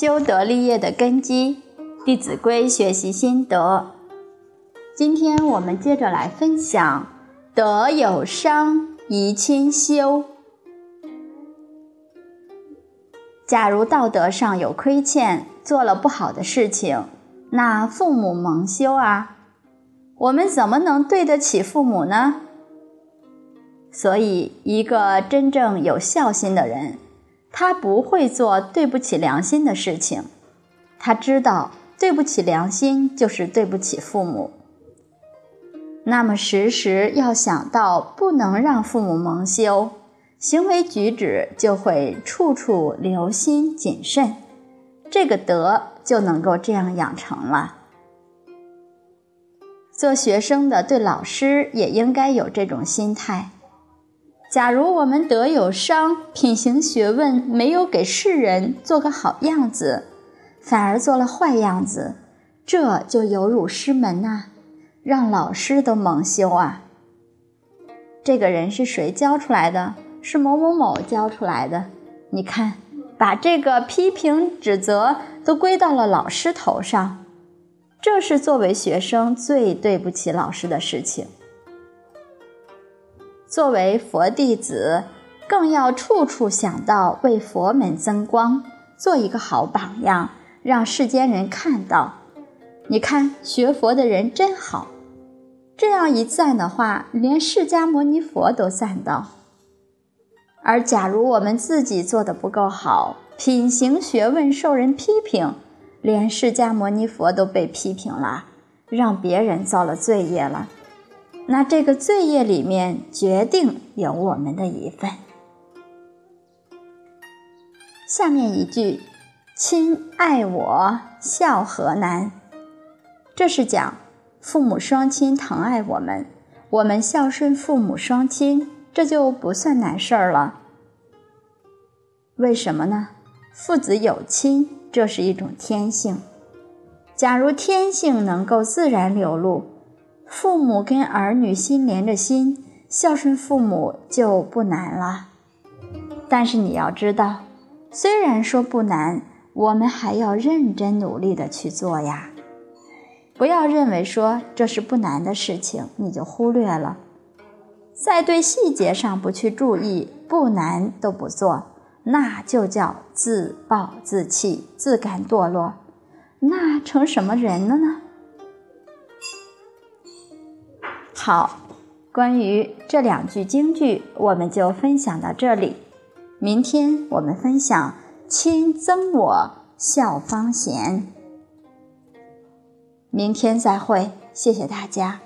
修德立业的根基，《弟子规》学习心得。今天我们接着来分享：德有伤，贻亲羞。假如道德上有亏欠，做了不好的事情，那父母蒙羞啊！我们怎么能对得起父母呢？所以，一个真正有孝心的人。他不会做对不起良心的事情，他知道对不起良心就是对不起父母。那么时时要想到不能让父母蒙羞，行为举止就会处处留心谨慎，这个德就能够这样养成了。做学生的对老师也应该有这种心态。假如我们德有伤，品行学问没有给世人做个好样子，反而做了坏样子，这就有辱师门呐，让老师都蒙羞啊。这个人是谁教出来的？是某某某教出来的。你看，把这个批评指责都归到了老师头上，这是作为学生最对不起老师的事情。作为佛弟子，更要处处想到为佛门增光，做一个好榜样，让世间人看到。你看学佛的人真好，这样一赞的话，连释迦牟尼佛都赞到。而假如我们自己做的不够好，品行学问受人批评，连释迦牟尼佛都被批评了，让别人遭了罪业了。那这个罪业里面，决定有我们的一份。下面一句，“亲爱我，孝何难？”这是讲父母双亲疼爱我们，我们孝顺父母双亲，这就不算难事儿了。为什么呢？父子有亲，这是一种天性。假如天性能够自然流露。父母跟儿女心连着心，孝顺父母就不难了。但是你要知道，虽然说不难，我们还要认真努力的去做呀。不要认为说这是不难的事情，你就忽略了，在对细节上不去注意，不难都不做，那就叫自暴自弃、自甘堕落，那成什么人了呢？好，关于这两句京剧，我们就分享到这里。明天我们分享“亲憎我，孝方贤”。明天再会，谢谢大家。